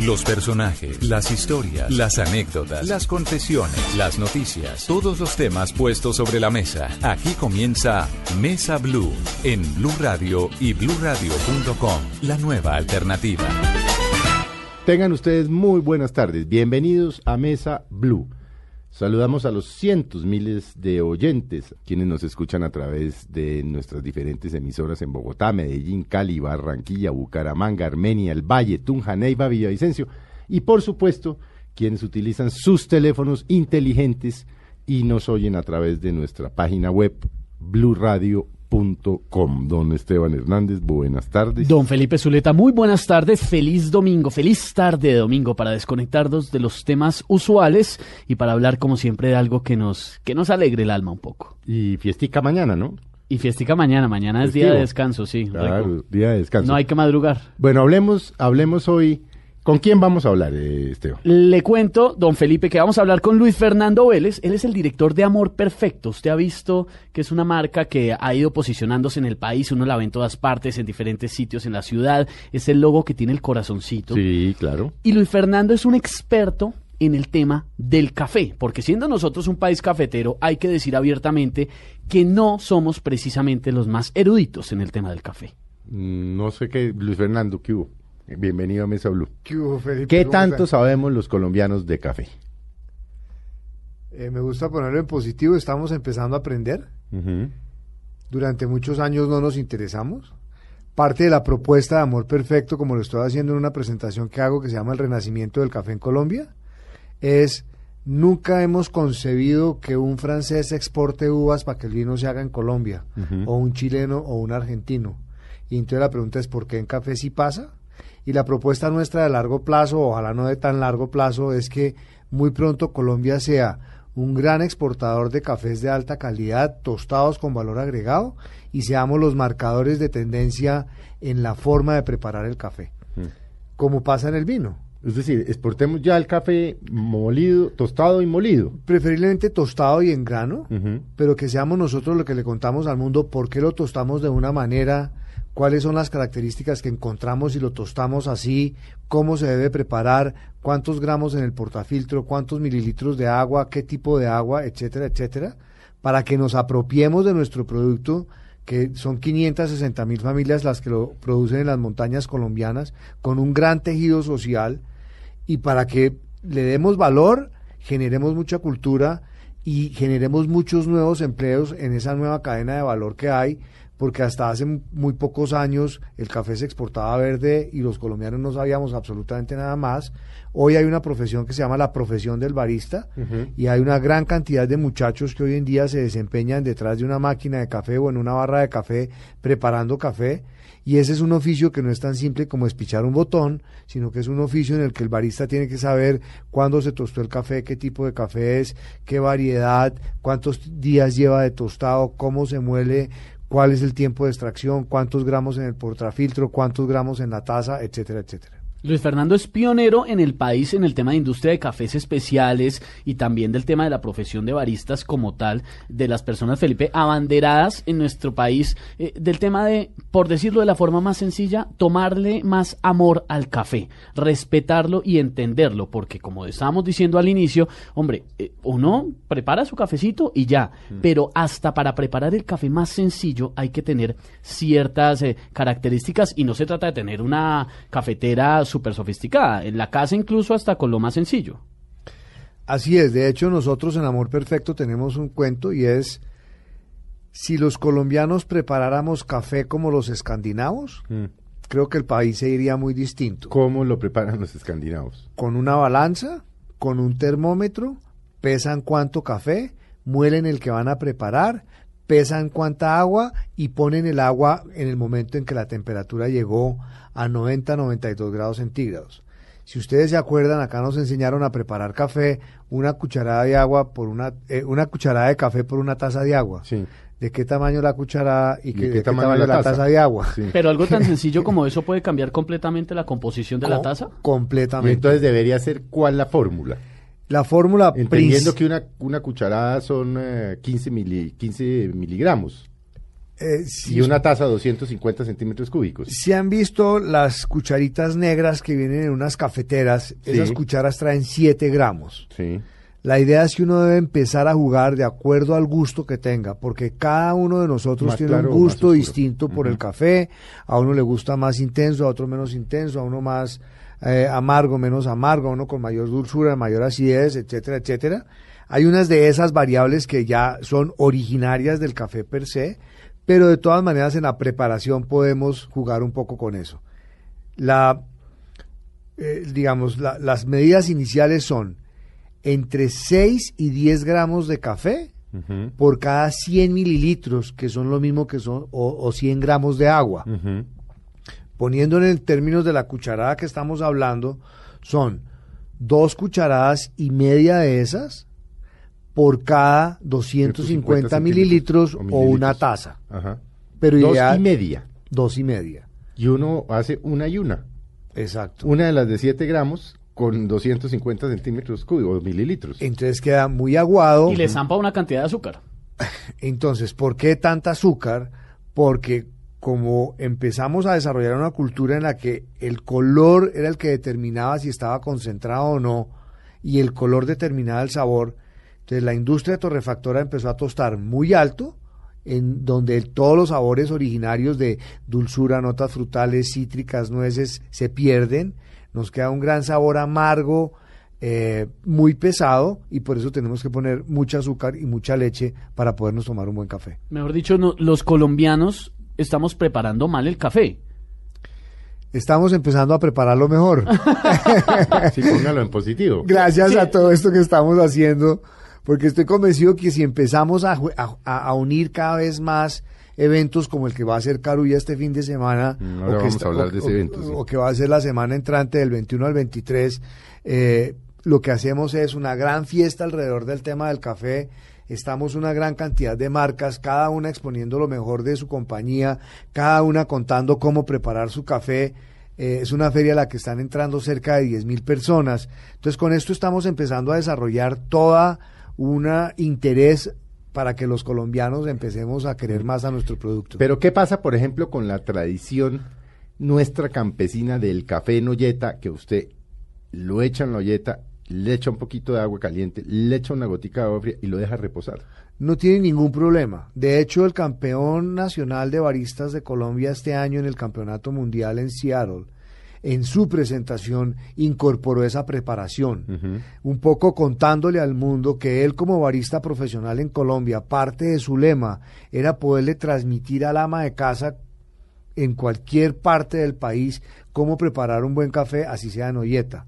Los personajes, las historias, las anécdotas, las confesiones, las noticias, todos los temas puestos sobre la mesa. Aquí comienza Mesa Blue en Blue Radio y bluradio.com, la nueva alternativa. Tengan ustedes muy buenas tardes. Bienvenidos a Mesa Blue. Saludamos a los cientos miles de oyentes quienes nos escuchan a través de nuestras diferentes emisoras en Bogotá, Medellín, Cali, Barranquilla, Bucaramanga, Armenia, El Valle, Tunja, Neiva, Villavicencio y por supuesto quienes utilizan sus teléfonos inteligentes y nos oyen a través de nuestra página web Radio com. Don Esteban Hernández, buenas tardes. Don Felipe Zuleta, muy buenas tardes, feliz domingo, feliz tarde de domingo para desconectarnos de los temas usuales y para hablar como siempre de algo que nos, que nos alegre el alma un poco. Y fiestica mañana, ¿no? Y fiestica mañana, mañana es día de descanso, sí. Claro, día de descanso. No hay que madrugar. Bueno, hablemos, hablemos hoy ¿Con quién vamos a hablar, eh, Esteban? Le cuento, don Felipe, que vamos a hablar con Luis Fernando Vélez. Él es el director de Amor Perfecto. Usted ha visto que es una marca que ha ido posicionándose en el país. Uno la ve en todas partes, en diferentes sitios en la ciudad. Es el logo que tiene el corazoncito. Sí, claro. Y Luis Fernando es un experto en el tema del café, porque siendo nosotros un país cafetero, hay que decir abiertamente que no somos precisamente los más eruditos en el tema del café. Mm, no sé qué, Luis Fernando, ¿qué hubo? Bienvenido a Mesa Blue. ¿Qué, tanto sabemos los colombianos de café? Eh, me gusta ponerlo en positivo, estamos empezando a aprender. Durante muchos años no nos interesamos. Parte de la propuesta de Amor Perfecto, como lo estoy haciendo en una presentación que hago que se llama El Renacimiento del Café en Colombia, es nunca hemos concebido que un francés exporte uvas para que el vino se haga en Colombia, o un chileno o un argentino. Y entonces la pregunta es, ¿por qué en café sí pasa? Y la propuesta nuestra de largo plazo, ojalá no de tan largo plazo, es que muy pronto Colombia sea un gran exportador de cafés de alta calidad, tostados con valor agregado, y seamos los marcadores de tendencia en la forma de preparar el café, mm. como pasa en el vino. Es decir, exportemos ya el café molido, tostado y molido. Preferiblemente tostado y en grano, pero que seamos nosotros lo que le contamos al mundo por qué lo tostamos de una manera cuáles son las características que encontramos si lo tostamos así, cómo se debe preparar, cuántos gramos en el portafiltro, cuántos mililitros de agua, qué tipo de agua, etcétera, etcétera, para que nos apropiemos de nuestro producto, que son 560 mil familias las que lo producen en las montañas colombianas, con un gran tejido social, y para que le demos valor, generemos mucha cultura y generemos muchos nuevos empleos en esa nueva cadena de valor que hay porque hasta hace muy pocos años el café se exportaba verde y los colombianos no sabíamos absolutamente nada más. Hoy hay una profesión que se llama la profesión del barista y hay una gran cantidad de muchachos que hoy en día se desempeñan detrás de una máquina de café o en una barra de café preparando café. Y ese es un oficio que no es tan simple como espichar un botón, sino que es un oficio en el que el barista tiene que saber cuándo se tostó el café, qué tipo de café es, qué variedad, cuántos días lleva de tostado, cómo se muele, cuál es el tiempo de extracción, cuántos gramos en el portafiltro, cuántos gramos en la taza, etcétera, etcétera. Luis Fernando es pionero en el país en el tema de industria de cafés especiales y también del tema de la profesión de baristas como tal, de las personas, Felipe, abanderadas en nuestro país, eh, del tema de, por decirlo de la forma más sencilla, tomarle más amor al café, respetarlo y entenderlo, porque como estábamos diciendo al inicio, hombre, eh, uno prepara su cafecito y ya, mm. pero hasta para preparar el café más sencillo hay que tener ciertas eh, características y no se trata de tener una cafetera súper sofisticada, en la casa incluso hasta con lo más sencillo. Así es, de hecho nosotros en Amor Perfecto tenemos un cuento y es, si los colombianos preparáramos café como los escandinavos, mm. creo que el país se iría muy distinto. ¿Cómo lo preparan los escandinavos? Con una balanza, con un termómetro, pesan cuánto café, muelen el que van a preparar, pesan cuánta agua y ponen el agua en el momento en que la temperatura llegó a 90-92 grados centígrados. Si ustedes se acuerdan, acá nos enseñaron a preparar café, una cucharada de agua por una, eh, una cucharada de café por una taza de agua. Sí. ¿De qué tamaño la cucharada y, qué, tamaño, la, taza? de agua? Pero algo tan sencillo como eso puede cambiar completamente la composición de la taza. Completamente. entonces debería ser cuál la fórmula. La fórmula Entendiendo que una, una cucharada son 15, eh, 15 miligramos. Eh, Y una taza 250 centímetros cúbicos. si han visto las cucharitas negras que vienen en unas cafeteras, Sí. esas cucharas traen 7 gramos. Sí. La idea es que uno debe empezar a jugar de acuerdo al gusto que tenga, porque cada uno de nosotros Más tiene claro un gusto distinto por el café. A uno le gusta más intenso, a otro menos intenso, a uno más eh, amargo, menos amargo, a uno con mayor dulzura, mayor acidez, etcétera, etcétera. Hay unas de esas variables que ya son originarias del café per se, pero de todas maneras en la preparación podemos jugar un poco con eso. La, eh, digamos, la- las medidas iniciales son entre 6 y 10 gramos de café por cada 100 mililitros, que son lo mismo que son, o, o 100 gramos de agua. Poniendo en términos de la cucharada que estamos hablando, son dos cucharadas y media de esas por cada 250 150 mililitros o una taza. Ajá. Pero Dos ideal- y media. Dos y media. Y uno hace una y una. Exacto. Una de las de 7 gramos con 250 centímetros cúbicos, o mililitros. Entonces queda muy aguado. Y le zampa una cantidad de azúcar. Entonces, ¿por qué tanta azúcar? Porque como empezamos a desarrollar una cultura en la que el color era el que determinaba si estaba concentrado o no, y el color determinaba el sabor, entonces la industria torrefactora empezó a tostar muy alto, en donde todos los sabores originarios de dulzura, notas frutales, cítricas, nueces se pierden, nos queda un gran sabor amargo, eh, muy pesado, y por eso tenemos que poner mucha azúcar y mucha leche para podernos tomar un buen café. Mejor dicho, no- los colombianos estamos preparando mal el café. Estamos empezando a prepararlo mejor. Sí, póngalo en positivo. Gracias Sí. a todo esto que estamos haciendo, porque estoy convencido que si empezamos a, ju- a- a unir cada vez más eventos como el que va a hacer Carulla este fin de semana, Mm, o, que de o- evento, sí. o que va a ser la semana entrante del 21 al 23, eh, lo que hacemos es una gran fiesta alrededor del tema del café. Estamos una gran cantidad de marcas, cada una exponiendo lo mejor de su compañía, cada una contando cómo preparar su café. Eh, es una feria a la que están entrando cerca de 10 mil personas. Entonces, con esto estamos empezando a desarrollar toda una interés para que los colombianos empecemos a querer más a nuestro producto. Pero ¿qué pasa, por ejemplo, con la tradición nuestra campesina del café en olleta, que usted lo echa en la olleta, le echa un poquito de agua caliente, le echa una gotica de agua fría y lo deja reposar? no tiene ningún problema. De hecho, el campeón nacional de baristas de Colombia este año en el Campeonato Mundial en Seattle, en su presentación incorporó esa preparación, un poco contándole al mundo que él como barista profesional en Colombia, parte de su lema era poderle transmitir al ama de casa en cualquier parte del país cómo preparar un buen café, así sea en olleta.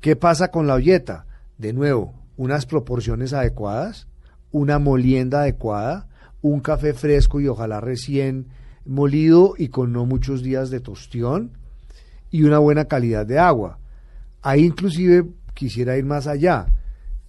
¿Qué pasa con la olleta? De nuevo, unas proporciones adecuadas, una molienda adecuada, un café fresco y ojalá recién molido y con no muchos días de tostión y una buena calidad de agua. Ahí inclusive quisiera ir más allá.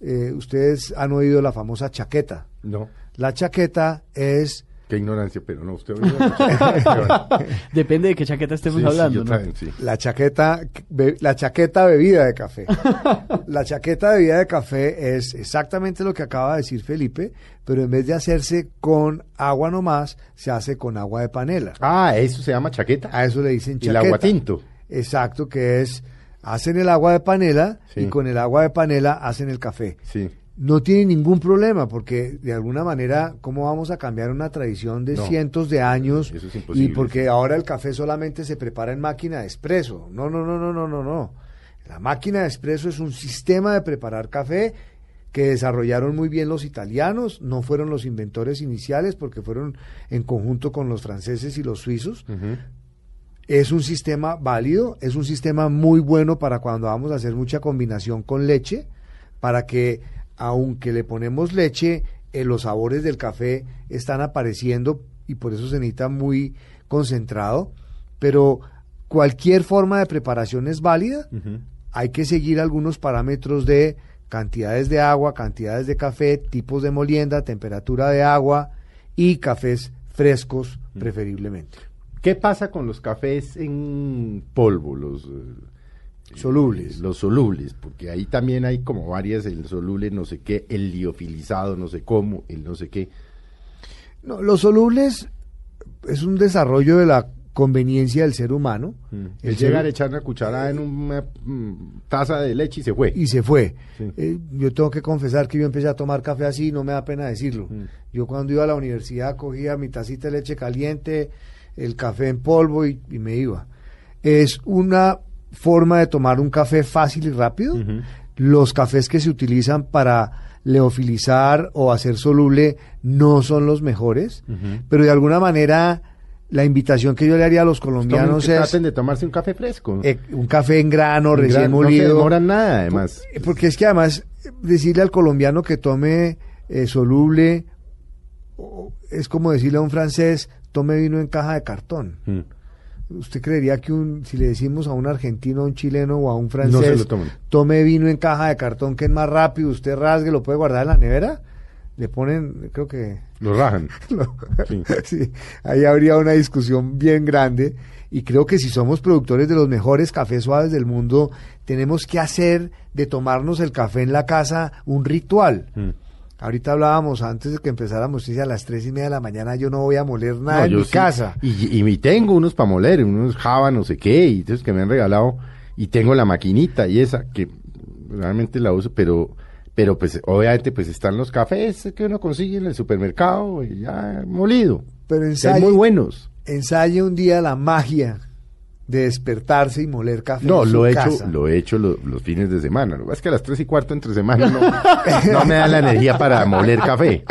Eh, ustedes han oído la famosa chaqueta. No, La chaqueta es qué ignorancia, pero no, usted. Depende de qué chaqueta estemos Sí, hablando. yo ¿no? también, sí. La chaqueta, be- la chaqueta bebida de café. La chaqueta bebida de café es exactamente lo que acaba de decir Felipe, pero en vez de hacerse con agua nomás, se hace con agua de panela. Ah, eso se llama chaqueta. A eso le dicen el chaqueta. agua tinto. Exacto, que es, hacen el agua de panela Sí. y con el agua de panela hacen el café. Sí. No tiene ningún problema porque de alguna manera, ¿cómo vamos a cambiar una tradición de No. cientos de años? Eso es y imposible. porque ahora el café solamente se prepara en máquina de espresso. No, no, no, no, no, no, no. La máquina de espresso es un sistema de preparar café que desarrollaron muy bien los italianos, no fueron los inventores iniciales porque fueron en conjunto con los franceses y los suizos. Es un sistema válido, es un sistema muy bueno para cuando vamos a hacer mucha combinación con leche, para que aunque le ponemos leche, eh, los sabores del café están apareciendo y por eso se necesita muy concentrado, pero cualquier forma de preparación es válida, hay que seguir algunos parámetros de cantidades de agua, cantidades de café, tipos de molienda, temperatura de agua y cafés frescos preferiblemente. ¿Qué pasa con los cafés en polvo, los eh, Solubles. eh, los solubles, porque ahí también hay como varias, el soluble no sé qué, el liofilizado no sé cómo, el no sé qué. No, los solubles es un desarrollo de la conveniencia del ser humano. Mm. El llegar a echar una cuchara en una mm, taza de leche y se fue. y se fue. Sí. Eh, yo tengo que confesar que yo empecé a tomar café así, no me da pena decirlo. Mm. Yo cuando iba a la universidad cogía mi tacita de leche caliente, el café en polvo y, y me iba. Es una forma de tomar un café fácil y rápido. Los cafés que se utilizan para leofilizar o hacer soluble no son los mejores, pero de alguna manera la invitación que yo le haría a los Tomen- colombianos que es traten de tomarse un café fresco. eh, un café en grano, En recién gran- molido. No se demoran nada, además. Eh, Porque es que además decirle al colombiano que tome eh, soluble es como decirle a un francés tome vino en caja de cartón. Mm. ¿Usted creería que un, si le decimos a un argentino, a un chileno o a un francés lo tome vino en caja de cartón que es más rápido, usted rasgue, lo puede guardar en la nevera? Le ponen, creo que Lo rajan. Sí. Sí, ahí habría una discusión bien grande y creo que si somos productores de los mejores cafés suaves del mundo, tenemos que hacer de tomarnos el café en la casa un ritual. Mm. Ahorita hablábamos antes de que empezáramos, dice a las tres y media de la mañana yo no voy a moler nada No, en mi sí. casa. Y, y, tengo unos para moler, unos Java, no sé qué, y entonces que me han regalado. Y tengo la maquinita y esa, que realmente la uso, pero pero pues obviamente pues están los cafés que uno consigue en el supermercado y ya molido. Pero ensaye, muy buenos. ensaye un día la magia de despertarse y moler café No, en lo su he hecho, lo he hecho lo- los fines de semana. Lo que pasa es que a las tres y cuarto entre semana no, no me da la energía para moler café.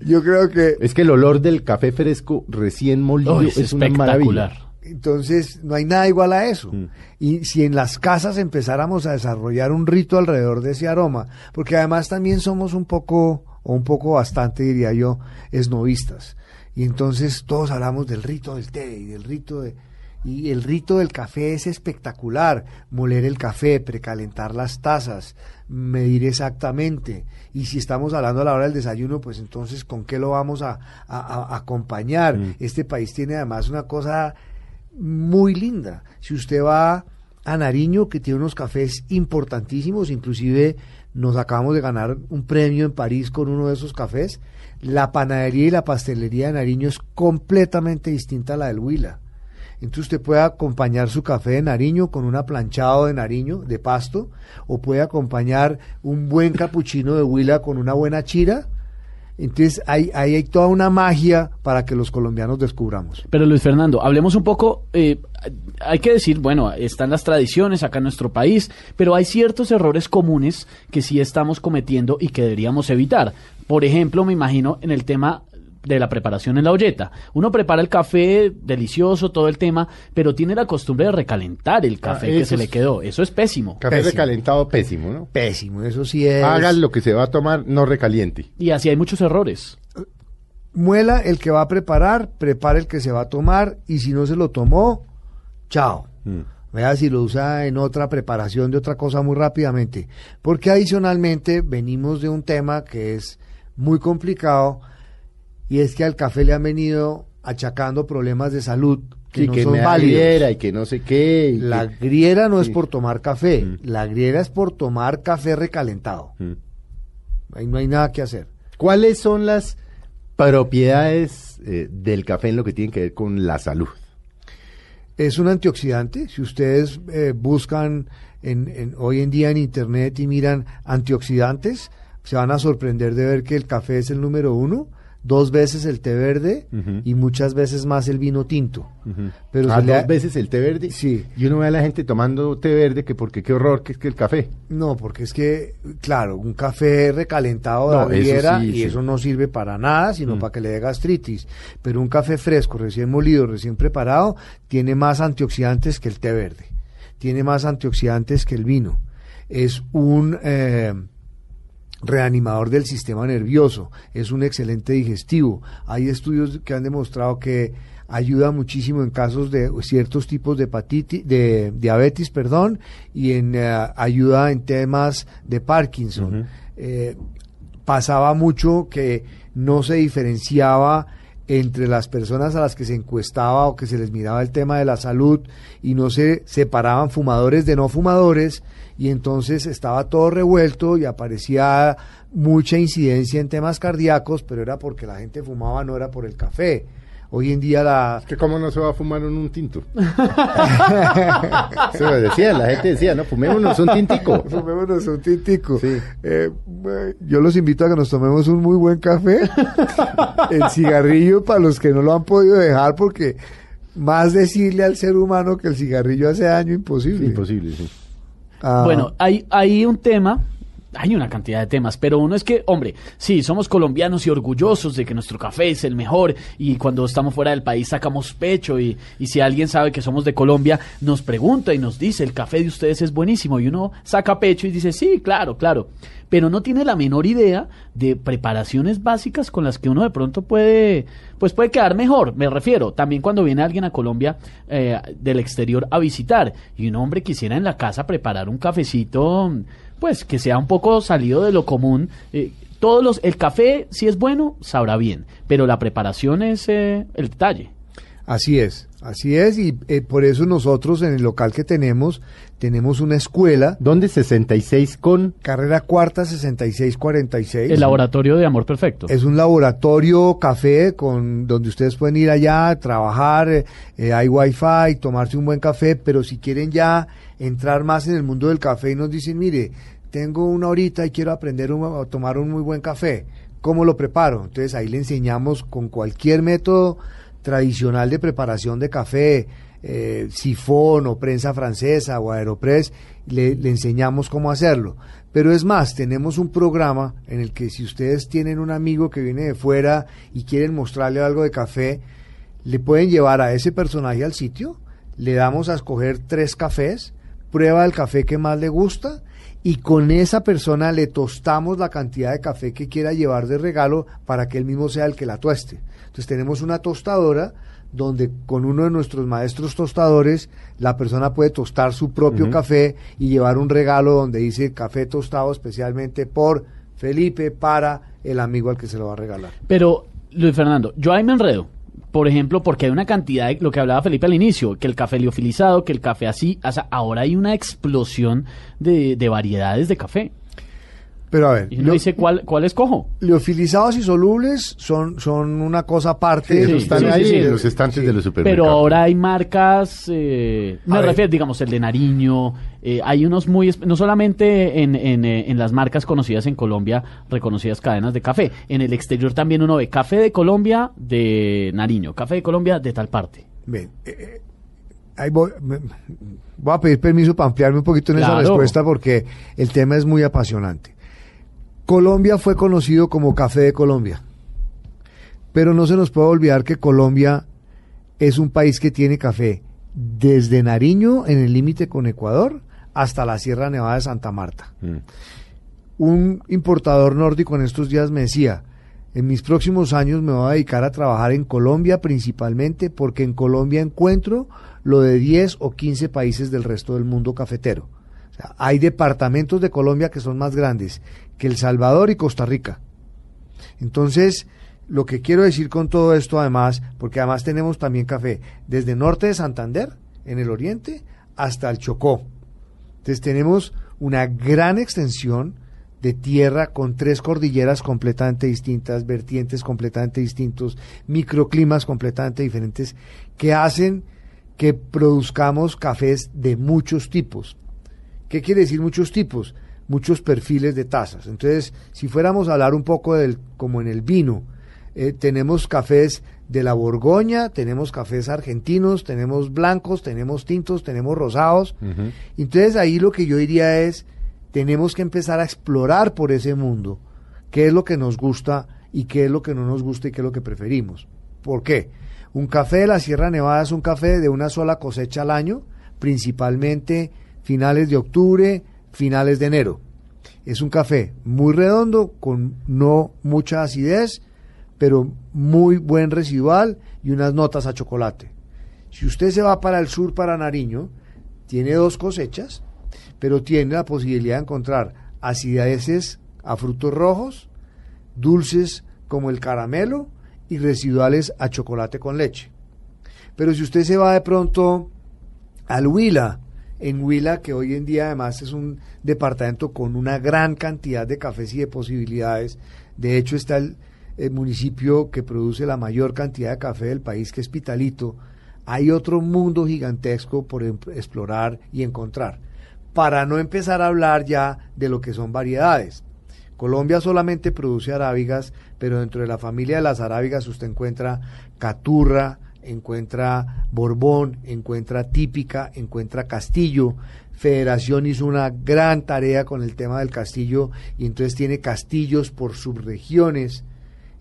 Yo creo que Es que el olor del café fresco recién molido es, es una maravilla. Entonces, no hay nada igual a eso. Mm. Y si en las casas empezáramos a desarrollar un rito alrededor de ese aroma, porque además también somos un poco, o un poco bastante, diría yo, esnovistas. Y entonces todos hablamos del rito del té y del rito de... Y el rito del café es espectacular. Moler el café, precalentar las tazas, medir exactamente. Y si estamos hablando a la hora del desayuno, pues entonces, ¿con qué lo vamos a, a- a- acompañar? Mm. Este país tiene además una cosa muy linda. Si usted va a Nariño, que tiene unos cafés importantísimos, inclusive nos acabamos de ganar un premio en París con uno de esos cafés, la panadería y la pastelería de Nariño es completamente distinta a la del Huila. Entonces usted puede acompañar su café de Nariño con un aplanchado de Nariño, de pasto, o puede acompañar un buen capuchino de Huila con una buena chira. Entonces ahí, ahí hay toda una magia para que los colombianos descubramos. Pero Luis Fernando, hablemos un poco, eh, hay que decir, bueno, están las tradiciones acá en nuestro país, pero hay ciertos errores comunes que sí estamos cometiendo y que deberíamos evitar. Por ejemplo, me imagino en el tema de la preparación en la olleta. Uno prepara el café delicioso, todo el tema, pero tiene la costumbre de recalentar el café que Ah, se es- le quedó. Eso es pésimo. Café Pésimo. recalentado pésimo, ¿no? Pésimo, eso sí es. Haga lo que se va a tomar, no recaliente. Y así hay muchos errores. Muela el que va a preparar, prepara el que se va a tomar y si no se lo tomó, chao. Mm. Vea si lo usa en otra preparación de otra cosa muy rápidamente. Porque adicionalmente venimos de un tema que es muy complicado y es que al café le han venido achacando problemas de salud que Sí, no que son válidos. griera y que no sé qué. La que- griera no es por tomar café, Mm. la griera es por tomar café recalentado. Mm. Ahí no hay nada que hacer. ¿Cuáles son las propiedades eh, del café en lo que tiene que ver con la salud? Es un antioxidante. Si ustedes eh, buscan en, en- hoy en día en internet y miran antioxidantes, se van a sorprender de ver que el café es el número uno, dos veces el té verde y muchas veces más el vino tinto. Pero Ah, dos ha- veces el té verde. Sí. Y uno ve a la gente tomando té verde que porque qué horror que es que el café. No, porque es que, claro, un café recalentado No, eso griera sí, y sí. eso no sirve para nada, sino Mm. para que le dé gastritis. Pero un café fresco, recién molido, recién preparado, tiene más antioxidantes que el té verde. Tiene más antioxidantes que el vino. Es un eh, reanimador del sistema nervioso, es un excelente digestivo. Hay estudios que han demostrado que ayuda muchísimo en casos de ciertos tipos de hepatitis, de diabetes, perdón, y en eh, ayuda en temas de Parkinson. Eh, pasaba mucho que no se diferenciaba entre las personas a las que se encuestaba o que se les miraba el tema de la salud y no se separaban fumadores de no fumadores y entonces estaba todo revuelto y aparecía mucha incidencia en temas cardíacos, pero era porque la gente fumaba, no era por el café. Hoy en día la... que cómo no se va a fumar en un tinto. se lo decía, la gente decía, no, fumémonos un tintico. Fumémonos un tintico. Sí. Eh, yo los invito a que nos tomemos un muy buen café. El cigarrillo para los que no lo han podido dejar porque más decirle al ser humano que el cigarrillo hace daño imposible. Imposible, sí. Ah, Bueno, hay, hay un tema, hay una cantidad de temas, pero uno es que, hombre, sí, somos colombianos y orgullosos de que nuestro café es el mejor y cuando estamos fuera del país sacamos pecho y, y si alguien sabe que somos de Colombia, nos pregunta y nos dice, el café de ustedes es buenísimo y uno saca pecho y dice, sí, claro, claro, pero no tiene la menor idea de preparaciones básicas con las que uno de pronto puede, pues puede quedar mejor, me refiero, también cuando viene alguien a Colombia eh, del exterior a visitar y un hombre quisiera en la casa preparar un cafecito, pues que sea un poco salido de lo común. eh, todos los, el café, si es bueno, sabrá bien, pero la preparación es eh, el detalle. Así es, así es, y eh, por eso nosotros en el local que tenemos, tenemos una escuela, ¿Dónde 66 con? carrera cuarta 6646. El laboratorio de amor perfecto. Es un laboratorio café con donde ustedes pueden ir allá, trabajar, eh, eh, hay wifi, tomarse un buen café, pero si quieren ya entrar más en el mundo del café y nos dicen, mire, tengo una horita y quiero aprender un- a tomar un muy buen café, ¿cómo lo preparo? Entonces ahí le enseñamos con cualquier método tradicional de preparación de café, eh, sifón o prensa francesa o aeropress, le, le enseñamos cómo hacerlo. Pero es más, tenemos un programa en el que si ustedes tienen un amigo que viene de fuera y quieren mostrarle algo de café, le pueden llevar a ese personaje al sitio, le damos a escoger tres cafés, prueba el café que más le gusta y con esa persona le tostamos la cantidad de café que quiera llevar de regalo para que él mismo sea el que la tueste. Entonces tenemos una tostadora donde con uno de nuestros maestros tostadores la persona puede tostar su propio café y llevar un regalo donde dice café tostado especialmente por Felipe para el amigo al que se lo va a regalar. Pero, Luis Fernando, yo ahí me enredo. Por ejemplo, porque hay una cantidad de lo que hablaba Felipe al inicio, que el café liofilizado, que el café así, o sea, ahora hay una explosión de, de variedades de café. Pero a ver, Y uno lo- dice, ¿cuál, ¿cuál escojo? liofilizados y solubles son, son una cosa aparte. Sí, están sí, ahí sí, sí. en los estantes de los supermercados. Pero ahora hay marcas, eh, me refiero, digamos, el de Nariño, eh, hay unos muy, no solamente en, en, eh, en las marcas conocidas en Colombia, reconocidas cadenas de café, en el exterior también uno ve café de Colombia de Nariño, café de Colombia de tal parte. Ven, eh, ahí voy, me- voy a pedir permiso para ampliarme un poquito en esa respuesta porque el tema es muy apasionante. Colombia fue conocido como Café de Colombia, pero no se nos puede olvidar que Colombia es un país que tiene café desde Nariño en el límite con Ecuador hasta la Sierra Nevada de Santa Marta. Mm. un importador nórdico en estos días me decía, en mis próximos años me voy a dedicar a trabajar en Colombia principalmente porque en Colombia encuentro lo de 10 o 15 países del resto del mundo cafetero. O sea, hay departamentos de Colombia que son más grandes que El Salvador y Costa Rica. Entonces, lo que quiero decir con todo esto además, porque además tenemos también café desde norte de Santander, en el oriente, hasta el Chocó. Entonces tenemos una gran extensión de tierra con tres cordilleras completamente distintas, vertientes completamente distintos, microclimas completamente diferentes, que hacen que produzcamos cafés de muchos tipos. ¿Qué quiere decir muchos tipos? Muchos perfiles de tazas. Entonces, si fuéramos a hablar un poco del, como en el vino, eh, tenemos cafés de la Borgoña, tenemos cafés argentinos, tenemos blancos, tenemos tintos, tenemos rosados. Entonces ahí lo que yo diría es, tenemos que empezar a explorar por ese mundo qué es lo que nos gusta y qué es lo que no nos gusta y qué es lo que preferimos. ¿Por qué? Un café de la Sierra Nevada es un café de una sola cosecha al año, principalmente finales de octubre, finales de enero. Es un café muy redondo, con no mucha acidez, pero muy buen residual y unas notas a chocolate. Si usted se va para el sur, para Nariño, tiene dos cosechas, pero tiene la posibilidad de encontrar acideces a frutos rojos, dulces como el caramelo y residuales a chocolate con leche. Pero si usted se va de pronto al Huila, en Huila, que hoy en día además es un departamento con una gran cantidad de cafés y de posibilidades, de hecho está el, eh, municipio que produce la mayor cantidad de café del país, que es Pitalito, hay otro mundo gigantesco por em- explorar y encontrar. Para no empezar a hablar ya de lo que son variedades. Colombia solamente produce arábigas, pero dentro de la familia de las arábigas usted encuentra caturra, encuentra borbón, encuentra típica, encuentra castillo. Federación hizo una gran tarea con el tema del castillo y entonces tiene castillos por subregiones.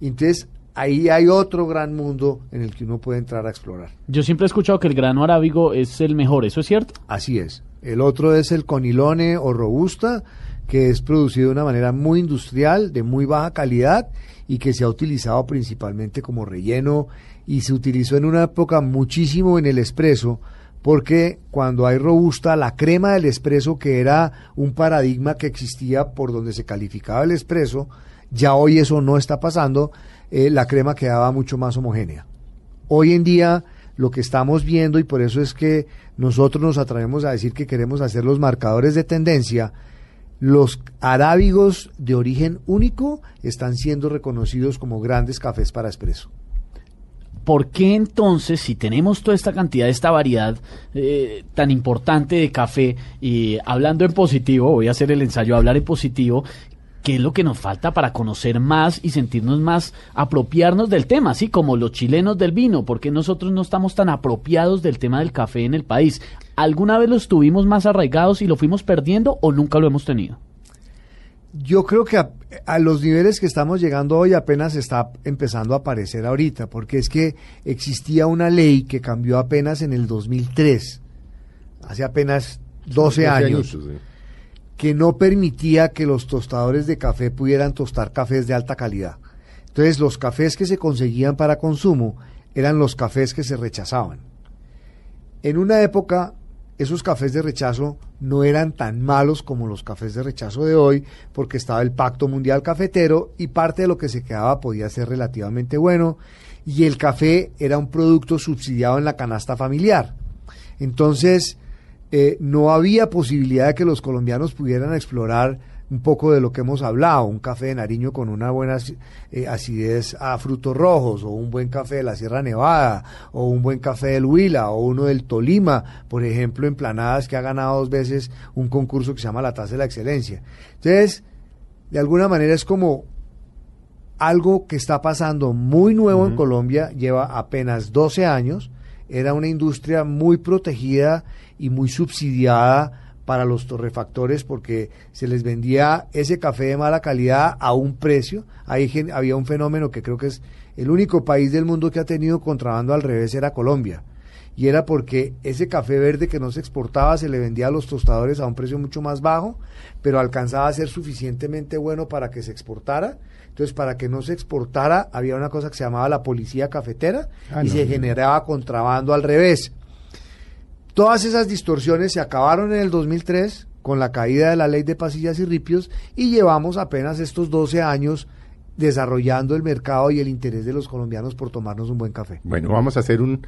Entonces ahí hay otro gran mundo en el que uno puede entrar a explorar. Yo siempre he escuchado que el grano arábigo es el mejor, ¿eso es cierto? Así es. El otro es el conilone o robusta, que es producido de una manera muy industrial, de muy baja calidad y que se ha utilizado principalmente como relleno y se utilizó en una época muchísimo en el espresso porque cuando hay robusta, la crema del espresso, que era un paradigma que existía por donde se calificaba el espresso, ya hoy eso no está pasando, eh, la crema quedaba mucho más homogénea. Hoy en día lo que estamos viendo, y por eso es que nosotros nos atrevemos a decir que queremos hacer los marcadores de tendencia, los arábigos de origen único están siendo reconocidos como grandes cafés para espresso. ¿Por qué entonces, si tenemos toda esta cantidad, esta variedad eh, tan importante de café, y hablando en positivo, voy a hacer el ensayo, hablar en positivo, ¿qué es lo que nos falta para conocer más y sentirnos más, apropiarnos del tema, así como los chilenos del vino? ¿Por qué nosotros no estamos tan apropiados del tema del café en el país? ¿Alguna vez lo estuvimos más arraigados y lo fuimos perdiendo o nunca lo hemos tenido? Yo creo que a, a, los niveles que estamos llegando hoy apenas está empezando a aparecer ahorita, porque es que existía una ley que cambió apenas en el 2003, hace apenas 12 años, sí. Que no permitía que los tostadores de café pudieran tostar cafés de alta calidad. Entonces los cafés que se conseguían para consumo eran los cafés que se rechazaban. En una época esos cafés de rechazo no eran tan malos como los cafés de rechazo de hoy, porque estaba el Pacto Mundial Cafetero y parte de lo que se quedaba podía ser relativamente bueno, y el café era un producto subsidiado en la canasta familiar. Entonces, eh, no había posibilidad de que los colombianos pudieran explorar un poco de lo que hemos hablado, un café de Nariño con una buena eh, acidez a frutos rojos, o un buen café de la Sierra Nevada, o un buen café del Huila, o uno del Tolima, por ejemplo, en Planadas, que ha ganado dos veces un concurso que se llama la Taza de la Excelencia. Entonces, de alguna manera es como algo que está pasando muy nuevo uh -huh. en Colombia, lleva apenas 12 años, era una industria muy protegida y muy subsidiada para los torrefactores porque se les vendía ese café de mala calidad a un precio. Ahí había un fenómeno que creo que es el único país del mundo que ha tenido contrabando al revés era Colombia. Y era porque ese café verde que no se exportaba se le vendía a los tostadores a un precio mucho más bajo, pero alcanzaba a ser suficientemente bueno para que se exportara. Entonces, para que no se exportara, había una cosa que se llamaba la policía cafetera ah, y no, se no. generaba contrabando al revés. Todas esas distorsiones se acabaron en el 2003 con la caída de la ley de pasillas y ripios y llevamos apenas estos 12 años desarrollando el mercado y el interés de los colombianos por tomarnos un buen café. Bueno, vamos a hacer un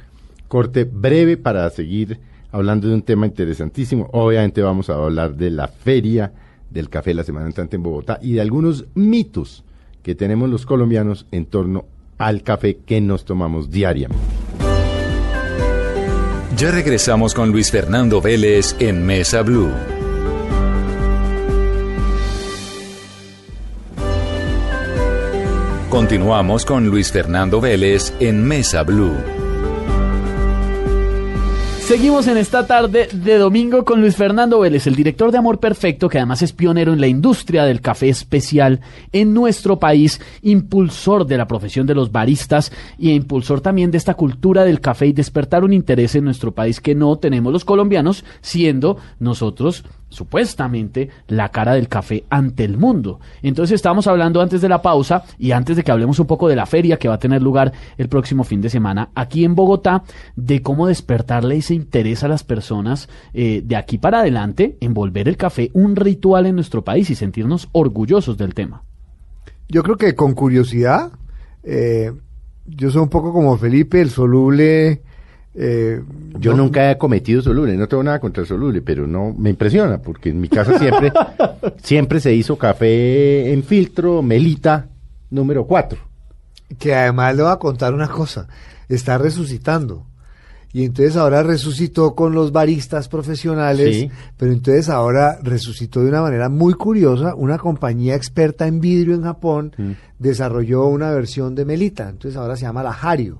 corte breve para seguir hablando de un tema interesantísimo. Obviamente vamos a hablar de la feria del café la semana entrante en Bogotá y de algunos mitos que tenemos los colombianos en torno al café que nos tomamos diariamente. Ya regresamos con Luis Fernando Vélez en Mesa Blue. Continuamos con Luis Fernando Vélez en Mesa Blue. Seguimos en esta tarde de domingo con Luis Fernando Vélez, el director de Amor Perfecto, que además es pionero en la industria del café especial en nuestro país, impulsor de la profesión de los baristas y impulsor también de esta cultura del café y despertar un interés en nuestro país que no tenemos los colombianos, siendo nosotros supuestamente la cara del café ante el mundo. Entonces estábamos hablando antes de la pausa y antes de que hablemos un poco de la feria que va a tener lugar el próximo fin de semana aquí en Bogotá, de cómo despertarle ese interés a las personas eh, de aquí para adelante en volver el café un ritual en nuestro país y sentirnos orgullosos del tema. Yo creo que con curiosidad, eh, yo soy un poco como Felipe, el soluble eh, yo no, nunca he cometido soluble, no tengo nada contra el soluble, pero no me impresiona porque en mi casa siempre siempre se hizo café en filtro, melita número 4. que además le voy a contar una cosa, está resucitando. Y entonces ahora resucitó con los baristas profesionales, Sí. pero entonces ahora resucitó de una manera muy curiosa. Una compañía experta en vidrio en Japón Mm. desarrolló una versión de Melita, entonces ahora se llama la Hario.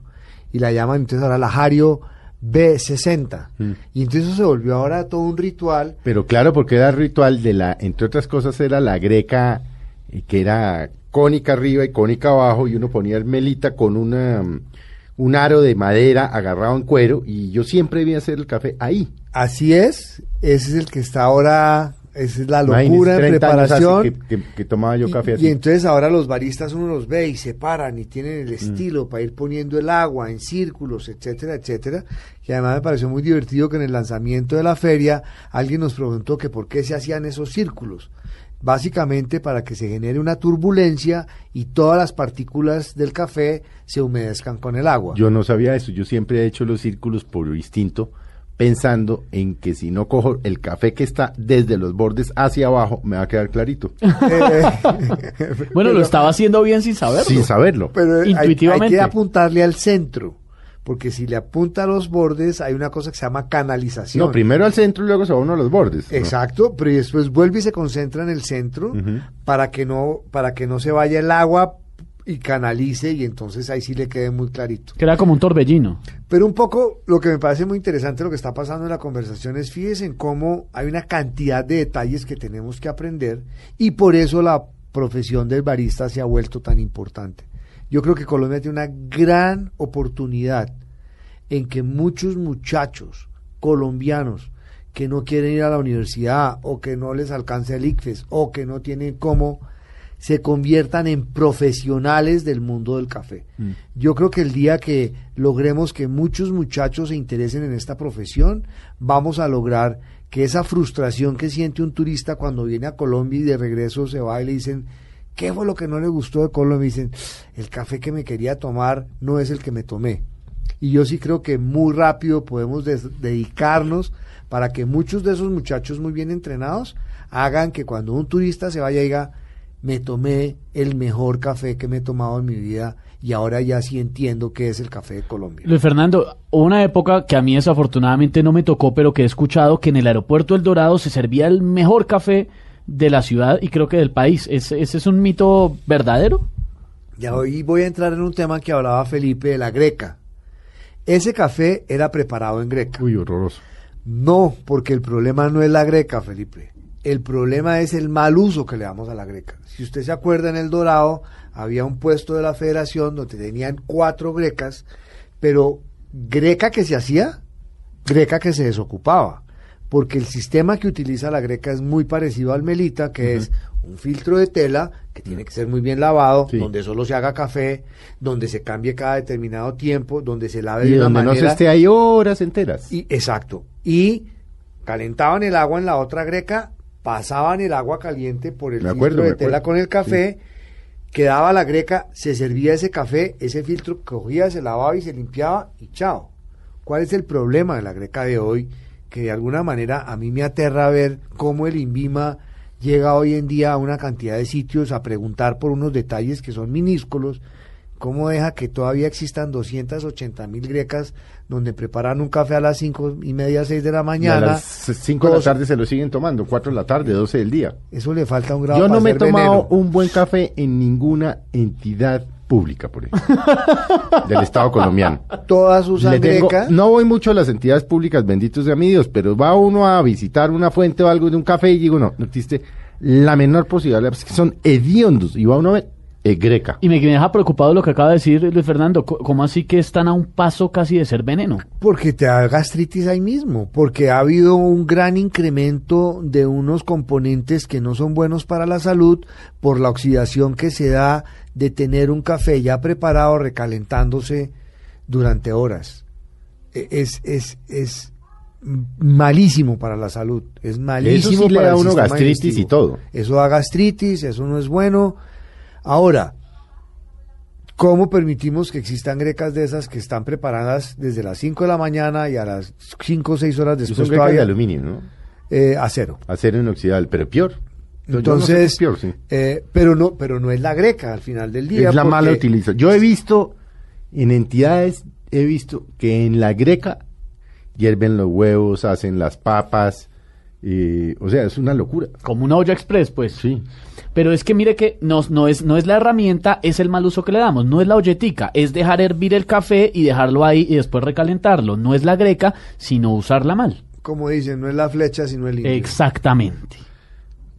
Y la llaman entonces ahora la Hario B60. Mm. Y entonces eso se volvió ahora todo un ritual. Pero claro, porque era ritual de la, entre otras cosas, era la greca eh, que era cónica arriba y cónica abajo, y uno ponía el melita con una, mm, un aro de madera agarrado en cuero, y yo siempre vi hacer el café ahí. Así es, ese es el que está ahora, es la locura en 30 años hace preparación. que, que- que tomaba yo café y, así. entonces ahora los baristas uno los ve y se paran y tienen Mm. el estilo para ir poniendo el agua en círculos, etcétera, etcétera. Y además me pareció muy divertido que en el lanzamiento de la feria alguien nos preguntó que por qué se hacían esos círculos. Básicamente para que se genere una turbulencia y todas las partículas del café se humedezcan con el agua. Yo no sabía eso, yo siempre he hecho los círculos por instinto, pensando en que si no cojo el café que está desde los bordes hacia abajo, me va a quedar clarito, Eh, Bueno, pero- lo estaba haciendo bien sin saberlo. sin saberlo. Pero hay- hay, Intuitivamente. que apuntarle al centro, porque si le apunta a los bordes hay una cosa que se llama canalización. No, primero al centro y luego se va uno a los bordes. ¿no? Exacto, pero después vuelve y se concentra en el centro para que no para que no se vaya el agua y canalice y entonces ahí sí le quede muy clarito. Que era como un torbellino. Pero un poco lo que me parece muy interesante lo que está pasando en la conversación es fíjense en cómo hay una cantidad de detalles que tenemos que aprender y por eso la profesión del barista se ha vuelto tan importante. Yo creo que Colombia tiene una gran oportunidad en que muchos muchachos colombianos que no quieren ir a la universidad o que no les alcanza el ICFES o que no tienen cómo se conviertan en profesionales del mundo del café. Yo creo que el día que logremos que muchos muchachos se interesen en esta profesión, vamos a lograr que esa frustración que siente un turista cuando viene a Colombia y de regreso se va y le dicen, ¿qué fue lo que no le gustó de Colombia? Y dicen, el café que me quería tomar no es el que me tomé. Y yo sí creo que muy rápido podemos dedicarnos para que muchos de esos muchachos muy bien entrenados hagan que cuando un turista se vaya y diga, me tomé el mejor café que me he tomado en mi vida y ahora ya sí entiendo qué es el café de Colombia. Luis Fernando, hubo una época que a mí desafortunadamente no me tocó, pero que he escuchado que en el aeropuerto El Dorado se servía el mejor café de la ciudad y creo que del país. ¿Ese, ese es un mito verdadero? Ya hoy voy a entrar en un tema que hablaba Felipe de la greca. Ese café era preparado en greca. Uy, horroroso. No, porque el problema no es la greca, Felipe. El problema es el mal uso que le damos a la greca. Si usted se acuerda, en El Dorado había un puesto de la federación donde tenían cuatro grecas, pero greca que se hacía, greca que se desocupaba. Porque el sistema que utiliza la greca es muy parecido al melita, que es un filtro de tela que tiene que ser muy bien lavado, Sí. donde solo se haga café, donde se cambie cada determinado tiempo, donde se lave Y de una donde no se manera esté ahí horas enteras. y, exacto. Y calentaban el agua en la otra greca, pasaban el agua caliente por el Me acuerdo, filtro de tela con el café, quedaba la greca, se servía ese café, ese filtro cogía, se lavaba y se limpiaba y chao. ¿Cuál es el problema de la greca de hoy? Que de alguna manera a mí me aterra ver cómo el INVIMA llega hoy en día a una cantidad de sitios a preguntar por unos detalles que son minúsculos ¿Cómo deja que todavía existan 280 mil grecas donde preparan un café a las cinco y media, seis de la Y a mañana? las 5 de la tarde se lo siguen tomando, 4 de la tarde, 12 del día. Eso le falta un grado Yo no me he tomado veneno. un buen café en ninguna entidad pública, por ejemplo, del Estado colombiano. Todas usan Le tengo- greca. no voy mucho a las entidades públicas, benditos de mi Dios, pero va uno a visitar una fuente o algo de un café y digo, no, no existe la menor posibilidad, es que son hediondos, y va uno a ver, es greca. Y me, me deja preocupado lo que acaba de decir Luis Fernando. ¿Cómo así que están a un paso casi de ser veneno? Porque te da gastritis ahí mismo, porque ha habido un gran incremento de unos componentes que no son buenos para la salud por la oxidación que se da de tener un café ya preparado recalentándose durante horas. E- Es, es, es malísimo para la salud, es malísimo Eso sí le para da el uno gastritis digestivo. y todo. Eso da gastritis, eso no es bueno. Ahora, ¿Cómo permitimos que existan grecas de esas que están preparadas desde las 5 de la mañana y a las 5 o 6 horas Y después son grecas de aluminio, ¿no? eh, acero? Acero inoxidable, pero peor. Entonces, eh, pero no, pero no es la greca al final del día. Es la mala utilización. Yo he visto en entidades, he visto que en la greca hierven los huevos, hacen las papas, o sea, es una locura. Como una olla express, pues. Sí. Pero es que mire que no, no, es, no es la herramienta, es el mal uso que le damos. No es la olletica, es dejar hervir el café y dejarlo ahí y después recalentarlo. No es la greca, sino usarla mal. Como dicen, no es la flecha, sino el indio. Exactamente.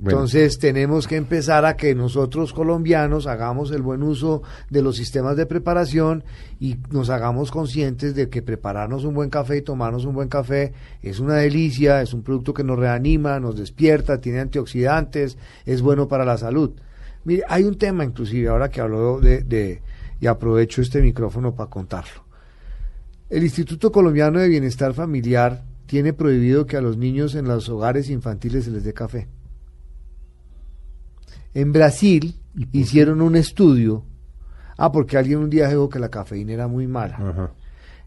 Entonces tenemos que empezar a que nosotros colombianos hagamos el buen uso de los sistemas de preparación y nos hagamos conscientes de que prepararnos un buen café y tomarnos un buen café es una delicia, es un producto que nos reanima, nos despierta, tiene antioxidantes, es bueno para la salud. Mire, hay un tema inclusive ahora que hablo de, de y aprovecho este micrófono para contarlo. El Instituto Colombiano de Bienestar Familiar tiene prohibido que a los niños en los hogares infantiles se les dé café. En Brasil hicieron un estudio. Ah, porque alguien un día dijo que la cafeína era muy mala.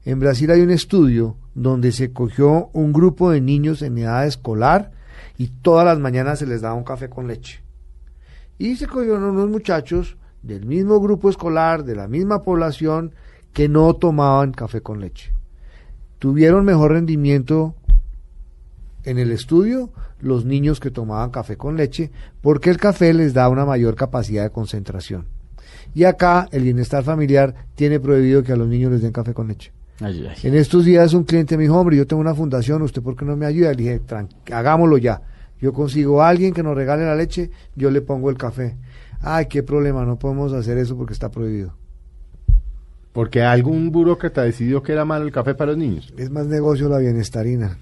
En Brasil hay un estudio donde se cogió un grupo de niños en edad escolar y todas las mañanas se les daba un café con leche. Y se cogieron unos muchachos del mismo grupo escolar, de la misma población, que no tomaban café con leche. Tuvieron mejor rendimiento en el estudio los niños que tomaban café con leche, porque el café les da una mayor capacidad de concentración. Y acá el bienestar familiar tiene prohibido que a los niños les den café con leche. En estos días un cliente me dijo, hombre, yo tengo una fundación, ¿usted por qué no me ayuda? Le dije, hagámoslo ya. Yo consigo a alguien que nos regale la leche, yo le pongo el café. Ay, qué problema, no podemos hacer eso porque está prohibido. Porque algún burócrata decidió que era malo el café para los niños. Es más negocio la bienestarina.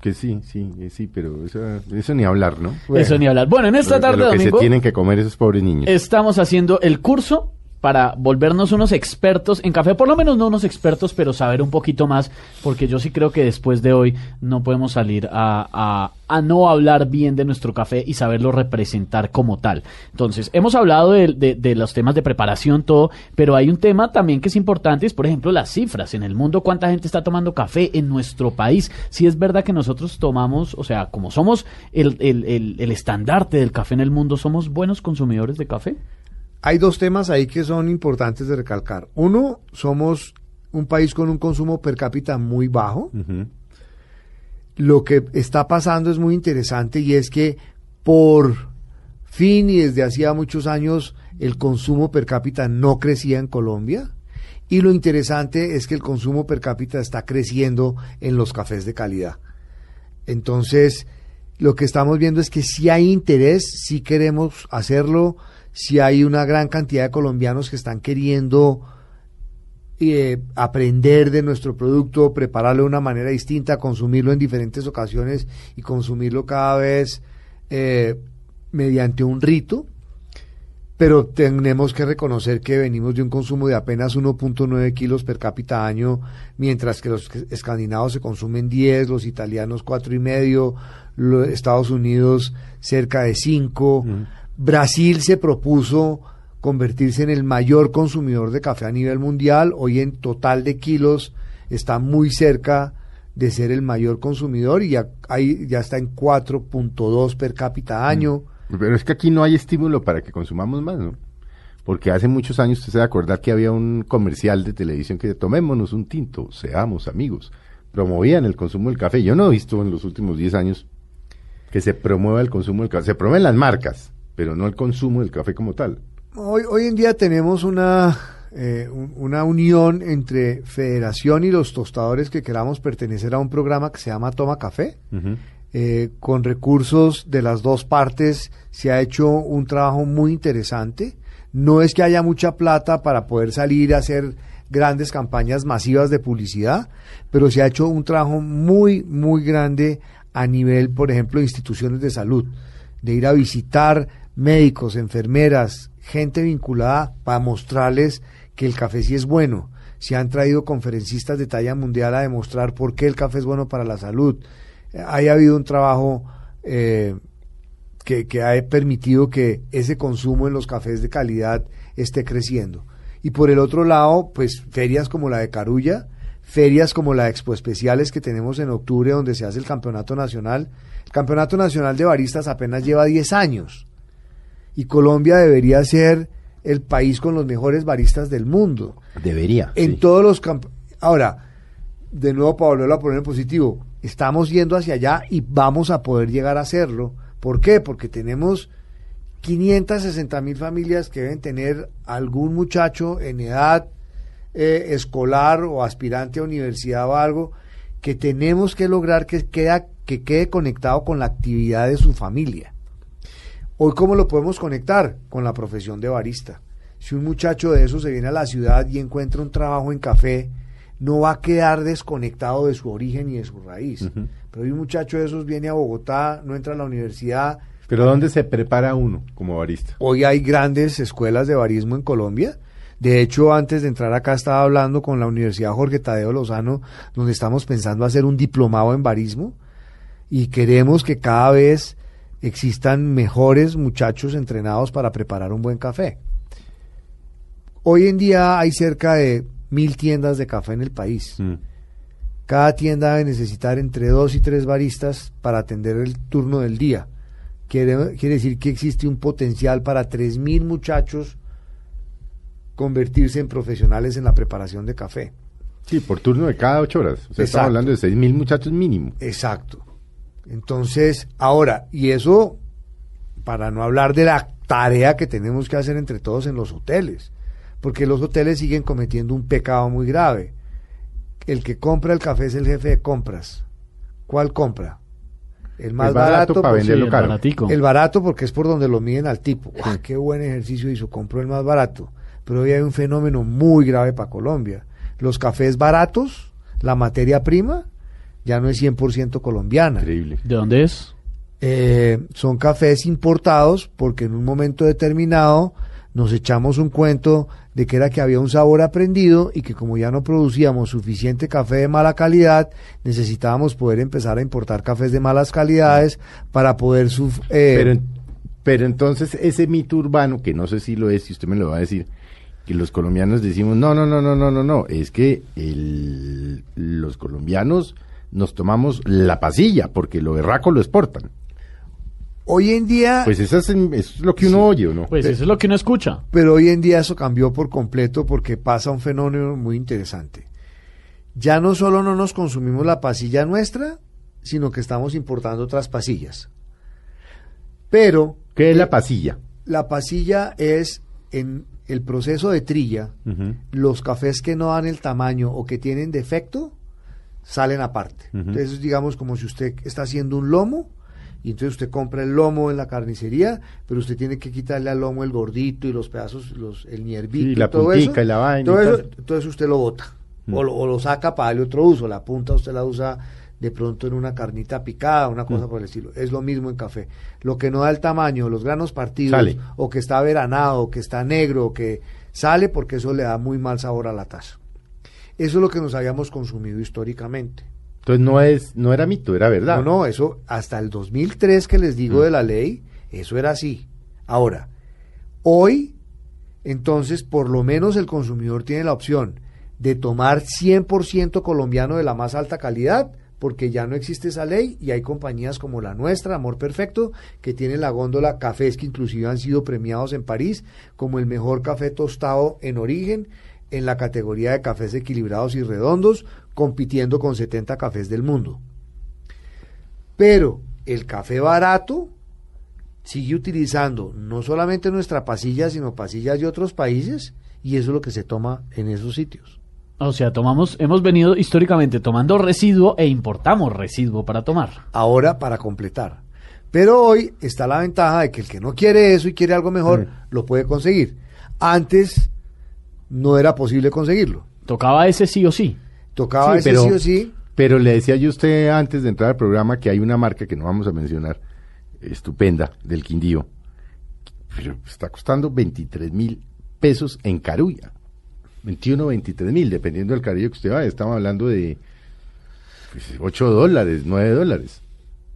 Que sí, sí, sí, pero eso, eso ni hablar, ¿no? eso ni hablar. Bueno, en esta tarde de lo que se tienen que comer esos pobres niños. Estamos haciendo el curso para volvernos unos expertos en café, por lo menos no unos expertos, pero saber un poquito más, porque yo sí creo que después de hoy no podemos salir a, a, no hablar bien de nuestro café y saberlo representar como tal. Entonces, hemos hablado de, de, los temas de preparación, todo, pero hay un tema también que es importante, es por ejemplo las cifras en el mundo, cuánta gente está tomando café en nuestro país. Si es verdad que nosotros tomamos, o sea, como somos el, el, el, el estandarte del café en el mundo, ¿somos buenos consumidores de café? Hay dos temas ahí que son importantes de recalcar. Uno, somos un país con un consumo per cápita muy bajo. Lo que está pasando es muy interesante y es que por fin y desde hacía muchos años el consumo per cápita no crecía en Colombia. Y lo interesante es que el consumo per cápita está creciendo en los cafés de calidad. Entonces, lo que estamos viendo es que si hay interés, si queremos hacerlo, si hay una gran cantidad de colombianos que están queriendo eh, aprender de nuestro producto, prepararlo de una manera distinta, consumirlo en diferentes ocasiones y consumirlo cada vez eh, mediante un rito. Pero tenemos que reconocer que venimos de un consumo de apenas 1.9 kilos per cápita año, mientras que los escandinavos se consumen 10, los italianos cuatro y medio, los Estados Unidos cerca de 5. Brasil se propuso convertirse en el mayor consumidor de café a nivel mundial. Hoy en total de kilos está muy cerca de ser el mayor consumidor y ya, ya está en 4.2 per cápita mm. año. Pero es que aquí no hay estímulo para que consumamos más, ¿no? Porque hace muchos años usted se acordar que había un comercial de televisión que tomémonos un tinto, seamos amigos. Promovían el consumo del café. Yo no he visto en los últimos 10 años que se promueva el consumo del café. Se promueven las marcas, pero no el consumo del café como tal. Hoy, hoy en día tenemos una, eh, una unión entre Federación y los tostadores que queramos pertenecer a un programa que se llama Toma Café. Eh, con recursos de las dos partes se ha hecho un trabajo muy interesante. No es que haya mucha plata para poder salir a hacer grandes campañas masivas de publicidad, pero se ha hecho un trabajo muy, muy grande a nivel, por ejemplo, de instituciones de salud, de ir a visitar médicos, enfermeras, gente vinculada para mostrarles que el café sí es bueno. Se han traído conferencistas de talla mundial a demostrar por qué el café es bueno para la salud. Ha habido un trabajo eh, que, que, ha permitido que ese consumo en los cafés de calidad esté creciendo. Y por el otro lado, pues ferias como la de Carulla, ferias como la Expo Especiales que tenemos en octubre donde se hace el campeonato nacional. El campeonato nacional de baristas apenas lleva 10 años y Colombia debería ser el país con los mejores baristas del mundo. Debería. En sí. todos los campos. Ahora, de nuevo para volverlo a poner en positivo, estamos yendo hacia allá y vamos a poder llegar a hacerlo. ¿Por qué? Porque tenemos 560 mil familias que deben tener algún muchacho en edad eh, escolar o aspirante a universidad o algo que tenemos que lograr que, queda, que quede conectado con la actividad de su familia. Hoy, ¿cómo lo podemos conectar? Con la profesión de barista. Si un muchacho de eso se viene a la ciudad y encuentra un trabajo en café, no va a quedar desconectado de su origen y de su raíz. Uh -huh. Pero hoy un muchacho de esos viene a Bogotá, no entra a la universidad. ¿Pero dónde se prepara uno como barista? Hoy hay grandes escuelas de barismo en Colombia. De hecho, antes de entrar acá estaba hablando con la Universidad Jorge Tadeo Lozano, donde estamos pensando hacer un diplomado en barismo y queremos que cada vez existan mejores muchachos entrenados para preparar un buen café. Hoy en día hay cerca de mil tiendas de café en el país. Mm. Cada tienda debe necesitar entre dos y tres baristas para atender el turno del día. Quiere, quiere decir que existe un potencial para tres mil muchachos convertirse en profesionales en la preparación de café. Sí, por turno de cada ocho horas. O sea, estamos hablando de seis mil muchachos mínimo. Exacto. Entonces, ahora, y eso para no hablar de la tarea que tenemos que hacer entre todos en los hoteles, porque los hoteles siguen cometiendo un pecado muy grave. El que compra el café es el jefe de compras. ¿Cuál compra? El más el barato, barato para pues, venderlo caro. baratico. El barato porque es por donde lo miden al tipo. ¡Guau, qué buen ejercicio hizo, compró el más barato. Pero hoy hay un fenómeno muy grave para Colombia. Los cafés baratos, la materia prima, ya no es 100% colombiana. Increíble. ¿De dónde es? Eh, son cafés importados porque en un momento determinado nos echamos un cuento de que era que había un sabor aprendido y que como ya no producíamos suficiente café de mala calidad, necesitábamos poder empezar a importar cafés de malas calidades para poder... Suf eh, Pero, pero entonces ese mito urbano, que no sé si lo es, si usted me lo va a decir, que los colombianos decimos, no, no, no, no, no, no, no, es que el, los colombianos nos tomamos la pasilla, porque lo berraco lo exportan. hoy en día... Pues eso es, eso es lo que uno oye, ¿o no? Pues eso es lo que uno escucha. Pero hoy en día eso cambió por completo porque pasa un fenómeno muy interesante. Ya no solo no nos consumimos la pasilla nuestra, sino que estamos importando otras pasillas. Pero ¿Qué es la pasilla? la pasilla es en el proceso de trilla, los cafés que no dan el tamaño o que tienen defecto salen aparte. Entonces, es, digamos como si usted está haciendo un lomo y entonces usted compra el lomo en la carnicería, pero usted tiene que quitarle al lomo el gordito y los pedazos, los, el nierbito Sí, y la todo puntica eso. y la vaina Todo eso, entonces usted lo bota Mm. o, lo, o lo saca para darle otro uso. La punta usted la usa de pronto en una carnita picada, una cosa Mm. por el estilo. Es lo mismo en café. Lo que no da el tamaño, los granos partidos, Sale. o que está averanado, o que está negro, o que sale porque eso le da muy mal sabor a la taza. Eso es lo que nos habíamos consumido históricamente. Entonces no es, no era mito, era verdad. No, no, eso hasta el 2003 que les digo Mm. de la ley, eso era así. Ahora, hoy, entonces, por lo menos el consumidor tiene la opción de tomar 100% colombiano de la más alta calidad, porque ya no existe esa ley y hay compañías como la nuestra, Amor Perfecto, que tienen la góndola cafés que inclusive han sido premiados en París como el mejor café tostado en origen en la categoría de cafés equilibrados y redondos, compitiendo con 70 cafés del mundo. Pero el café barato sigue utilizando no solamente nuestra pasilla, sino pasillas de otros países, y eso es lo que se toma en esos sitios. O sea, tomamos, hemos venido históricamente tomando residuo e importamos residuo para tomar. Ahora para completar. Pero hoy está la ventaja de que el que no quiere eso y quiere algo mejor, Mm. lo puede conseguir. Antes no era posible conseguirlo. Tocaba ese sí o sí. Tocaba Sí, ese pero- sí o sí. Pero le decía yo a usted antes de entrar al programa que hay una marca que no vamos a mencionar, estupenda, del Quindío, pero está costando 23 mil pesos en Carulla. 21, 23 mil, dependiendo del carillo que usted vaya. Estamos hablando de pues, 8 dólares, 9 dólares.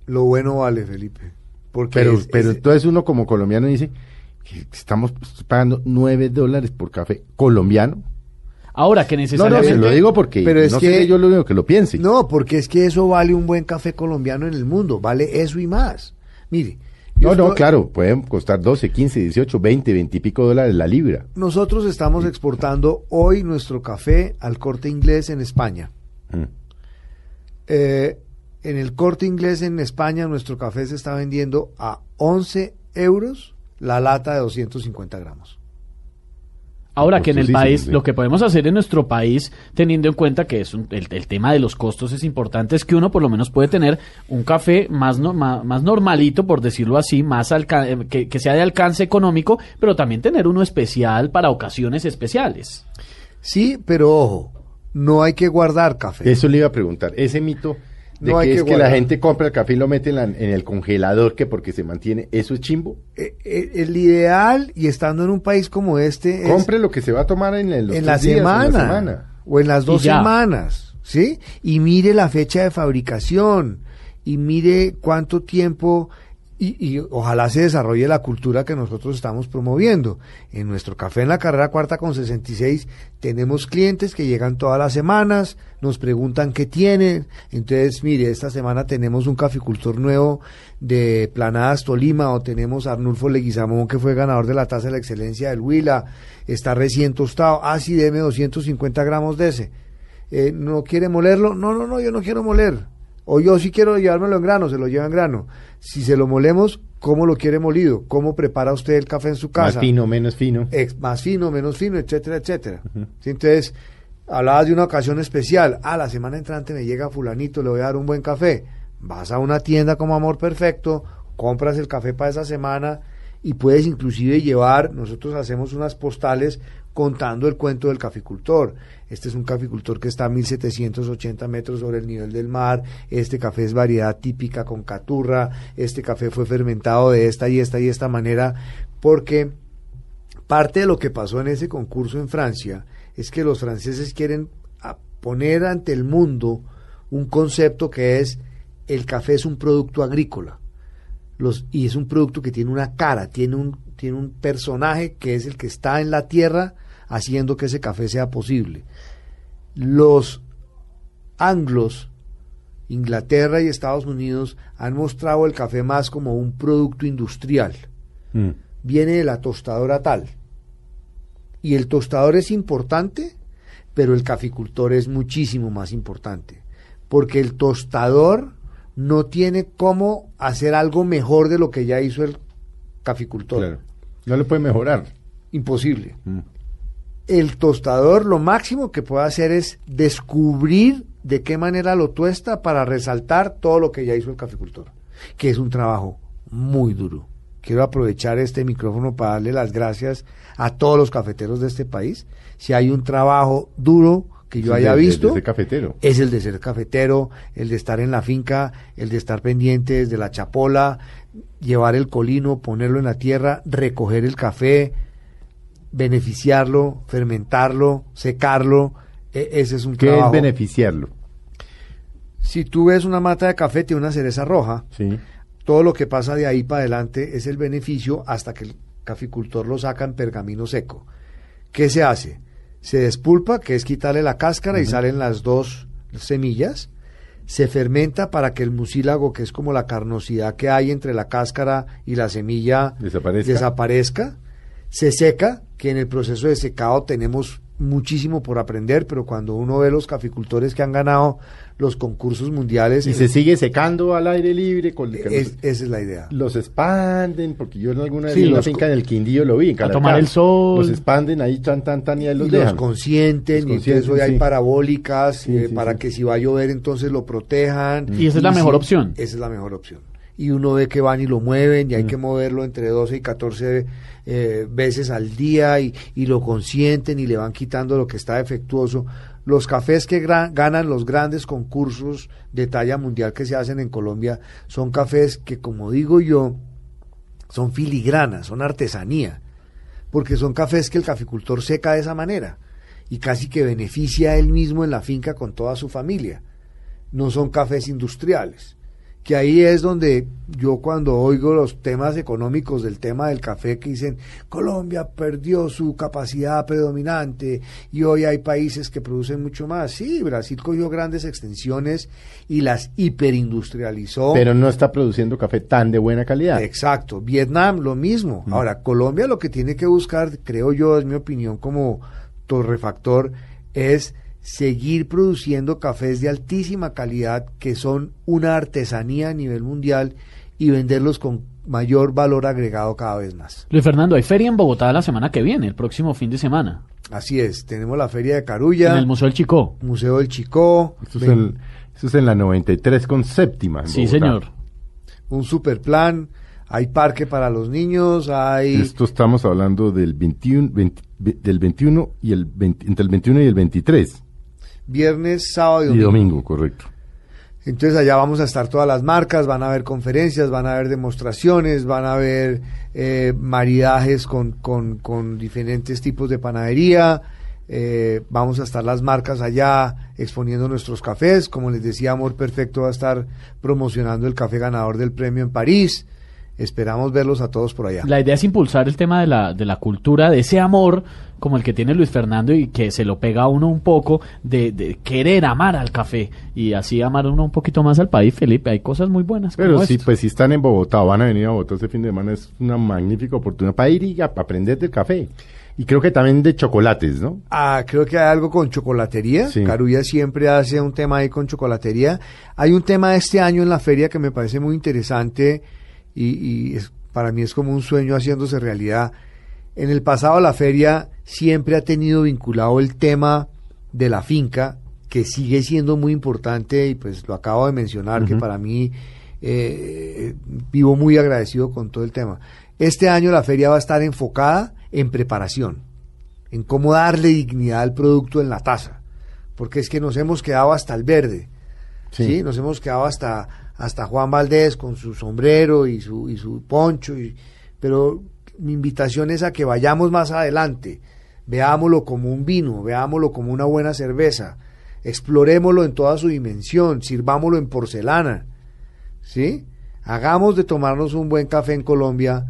Lo bueno vale, Felipe. Porque Pero, es- pero es- entonces uno como colombiano dice estamos pagando 9 dólares por café colombiano. Ahora que No, no, necesariamente... se lo digo porque Pero es no que- sé yo lo único que lo piense. No, porque es que eso vale un buen café colombiano en el mundo, vale eso y más. Mire, No, no, estoy- claro, pueden costar 12, 15, 18, 20, 20 y pico dólares la libra. nosotros estamos exportando hoy nuestro café al corte inglés en España. Mm. Eh, en el corte inglés en España nuestro café se está vendiendo a 11 euros la lata de 250 gramos. Ahora que en el país, sí. lo que podemos hacer en nuestro país, teniendo en cuenta que es un- el, el tema de los costos es importante, es que uno por lo menos puede tener un café más, no- más, normalito, por decirlo así, más alca- eh, que, que sea de alcance económico, pero también tener uno especial para ocasiones especiales. Sí, pero ojo, no hay que guardar café. Eso le iba a preguntar. Ese mito de No hay que que es que la gente compra el café y lo mete en, la- en el congelador que porque se mantiene, ¿eso es chimbo? Eh, eh, el ideal, y estando en un país como este, es Compre lo que se va a tomar en, el- los en la, días, semana, en la semana. o en las dos semanas, ¿sí? Y mire la fecha de fabricación y mire cuánto tiempo y, y ojalá se desarrolle la cultura que nosotros estamos promoviendo. En nuestro café en la carrera cuarta con 66 tenemos clientes que llegan todas las semanas, nos preguntan qué tienen. Entonces, mire, esta semana tenemos un caficultor nuevo de Planadas Tolima o tenemos a Arnulfo Leguizamón que fue ganador de la tasa de la excelencia del Huila, está recién tostado, ah sí, deme 250 gramos de ese. Eh, ¿No quiere molerlo? No, no, no, yo no quiero moler. O yo sí quiero llevármelo en grano, se lo lleva en grano. Si se lo molemos, ¿cómo lo quiere molido? ¿Cómo prepara usted el café en su casa? Más fino, menos fino. Ex- más fino, menos fino, etcétera, etcétera. Entonces, hablabas de una ocasión especial. Ah, la semana entrante me llega fulanito, le voy a dar un buen café. Vas a una tienda como Amor Perfecto, compras el café para esa semana y puedes inclusive llevar, nosotros hacemos unas postales contando el cuento del caficultor. Este es un caficultor que está a 1780 metros sobre el nivel del mar. Este café es variedad típica con caturra. Este café fue fermentado de esta y esta y esta manera porque parte de lo que pasó en ese concurso en Francia es que los franceses quieren poner ante el mundo un concepto que es el café es un producto agrícola. Los, y es un producto que tiene una cara, tiene un, tiene un personaje que es el que está en la tierra haciendo que ese café sea posible. Los anglos, Inglaterra y Estados Unidos, han mostrado el café más como un producto industrial Mm. viene de la tostadora tal. Y el tostador es importante, pero el caficultor es muchísimo más importante. Porque el tostador no tiene cómo hacer algo mejor de lo que ya hizo el caficultor. Claro. No lo puede mejorar. Imposible. Mm. El tostador lo máximo que puede hacer es descubrir de qué manera lo tuesta para resaltar todo lo que ya hizo el caficultor, que es un trabajo muy duro. Quiero aprovechar este micrófono para darle las gracias a todos los cafeteros de este país. Si hay un trabajo duro que yo haya visto, de ese cafetero. es el de ser cafetero, el de estar en la finca, el de estar pendientes de la chapola, llevar el colino, ponerlo en la tierra, recoger el café, beneficiarlo, fermentarlo, secarlo. E- ese es un ¿Qué trabajo. es beneficiarlo? si tú ves una mata de café, tiene una cereza roja, Sí. todo lo que pasa de ahí para adelante es el beneficio hasta que el caficultor lo saca en pergamino seco. ¿Qué se hace? Se despulpa, que es quitarle la cáscara y salen las dos semillas. Se fermenta para que el mucílago, que es como la carnosidad que hay entre la cáscara y la semilla, Desaparezca. desaparezca. Se seca, que en el proceso de secado tenemos muchísimo por aprender, pero cuando uno ve los caficultores que han ganado los concursos mundiales, Y se sigue secando al aire libre. Con, es- esa es la idea. los expanden, porque yo en alguna Sí, en los finca en el Quindío lo vi. En A tomar el sol. Los expanden ahí, tan, tan, tan, y ahí los y los dejan. consienten, Los y entonces consienten, hoy hay parabólicas Sí, eh, sí, para sí. que si va a llover entonces lo protejan. Y esa es la mejor opción. Esa es la mejor opción. Y uno ve que van y lo mueven y hay que moverlo entre 12 y 14 eh, veces al día y, y lo consienten y le van quitando lo que está defectuoso. Los cafés que ganan los grandes concursos de talla mundial que se hacen en Colombia son cafés que, como digo yo, son filigranas, son artesanía porque son cafés que el caficultor seca de esa manera y casi que beneficia a él mismo en la finca con toda su familia. No son cafés industriales. Que ahí es donde yo cuando oigo los temas económicos del tema del café que dicen Colombia perdió su capacidad predominante y hoy hay países que producen mucho más. Sí, Brasil cogió grandes extensiones y las hiperindustrializó. Pero no está produciendo café tan de buena calidad. Exacto. Vietnam lo mismo. Mm. Ahora, Colombia lo que tiene que buscar, creo yo, es mi opinión como torrefactor, es seguir produciendo cafés de altísima calidad que son una artesanía a nivel mundial y venderlos con mayor valor agregado cada vez más. Luis Fernando, hay feria en Bogotá la semana que viene, el próximo fin de semana, Así es, tenemos la Feria de Carulla, en el Museo del Chicó. Museo del Chicó, Eso es, en, eso es en la 93 con séptima. en Sí, Bogotá. señor. un super plan, hay parque para los niños, hay... Esto estamos hablando del 21, 20 del 21 y el 20 entre el 21 y el 23. Viernes, sábado y Y domingo. domingo, correcto. Entonces allá vamos a estar todas las marcas, van a haber conferencias, van a haber demostraciones, van a haber eh, maridajes con, con, con diferentes tipos de panadería, eh, vamos a estar las marcas allá exponiendo nuestros cafés, como les decía, Amor Perfecto va a estar promocionando el café ganador del premio en París, esperamos verlos a todos por allá. La idea es impulsar el tema de la, de la cultura, de ese amor como el que tiene Luis Fernando y que se lo pega a uno un poco de, de querer amar al café y así amar uno un poquito más al país, Felipe. Hay cosas muy buenas. Pero como sí, esto. pues si están en Bogotá o van a venir a Bogotá este fin de semana, es una magnífica oportunidad para ir y a- aprender del café. Y creo que también de chocolates, ¿no? Ah, creo que hay algo con chocolatería. Sí. Carulla siempre hace un tema ahí con chocolatería. Hay un tema este año en la feria que me parece muy interesante y, y es- para mí es como un sueño haciéndose realidad. En el pasado la feria siempre ha tenido vinculado el tema de la finca, que sigue siendo muy importante y pues lo acabo de mencionar, que para mí eh, vivo muy agradecido con todo el tema. Este año la feria va a estar enfocada en preparación en cómo darle dignidad al producto en la taza. Porque es que nos hemos quedado hasta el verde. Sí. Sí. Nos hemos quedado hasta, hasta Juan Valdés con su sombrero y su, y su poncho. Y, pero mi invitación es a que vayamos más adelante. Veámoslo como un vino, veámoslo como una buena cerveza. Explorémoslo en toda su dimensión, sirvámoslo en porcelana. ¿Sí? Hagamos de tomarnos un buen café en Colombia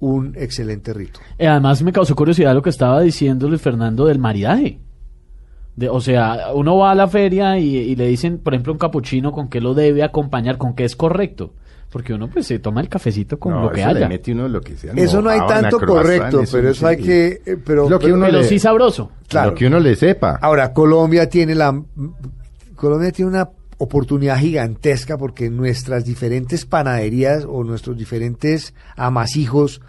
un excelente rito. Eh, además me causó curiosidad lo que estaba diciendo Luis Fernando del maridaje. De, o sea, uno va a la feria y, y le dicen, por ejemplo, un capuchino con qué lo debe acompañar, con qué es correcto. Porque uno pues se toma el cafecito con No, lo que le haya. mete uno lo que sea. Eso no hay tanto correcto, pero eso hay sí. que... eh, Pero, Lo que pero- uno Pero le- sí sabroso. Claro. Lo que uno le sepa. Ahora, Colombia tiene la... Colombia tiene una oportunidad gigantesca porque nuestras diferentes panaderías o nuestros diferentes amasijos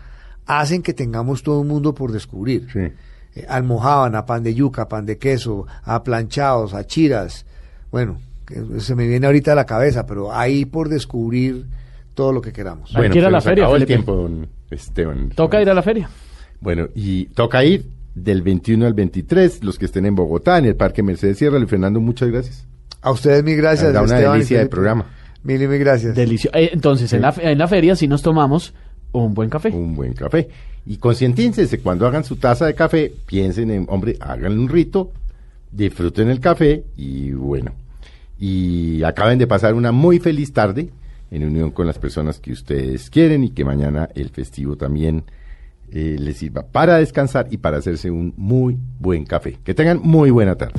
hacen que tengamos todo un mundo por descubrir. Sí. Eh, almojábana, pan de yuca, pan de queso, a planchados, a chiras. Bueno, que se me viene ahorita a la cabeza, pero ahí por descubrir todo lo que queramos. Hay que ir a la feria, acabó el tiempo, don Esteban. Toca ir a la feria. Bueno, y toca ir del 21 al 23, los que estén en Bogotá, en el Parque Mercedes Sierra. Luis Fernando, muchas gracias. A ustedes mil gracias. Da una Esteban delicia de Felipe. programa. Mil y mil gracias. Delicio- eh, entonces, en, la, fe- en la feria sí nos tomamos un buen café. Un buen café. Y concientícense, cuando hagan su taza de café, piensen en, hombre, hagan un rito, disfruten el café y bueno. Y acaben de pasar una muy feliz tarde en unión con las personas que ustedes quieren y que mañana el festivo también eh, les sirva para descansar y para hacerse un muy buen café. Que tengan muy buena tarde.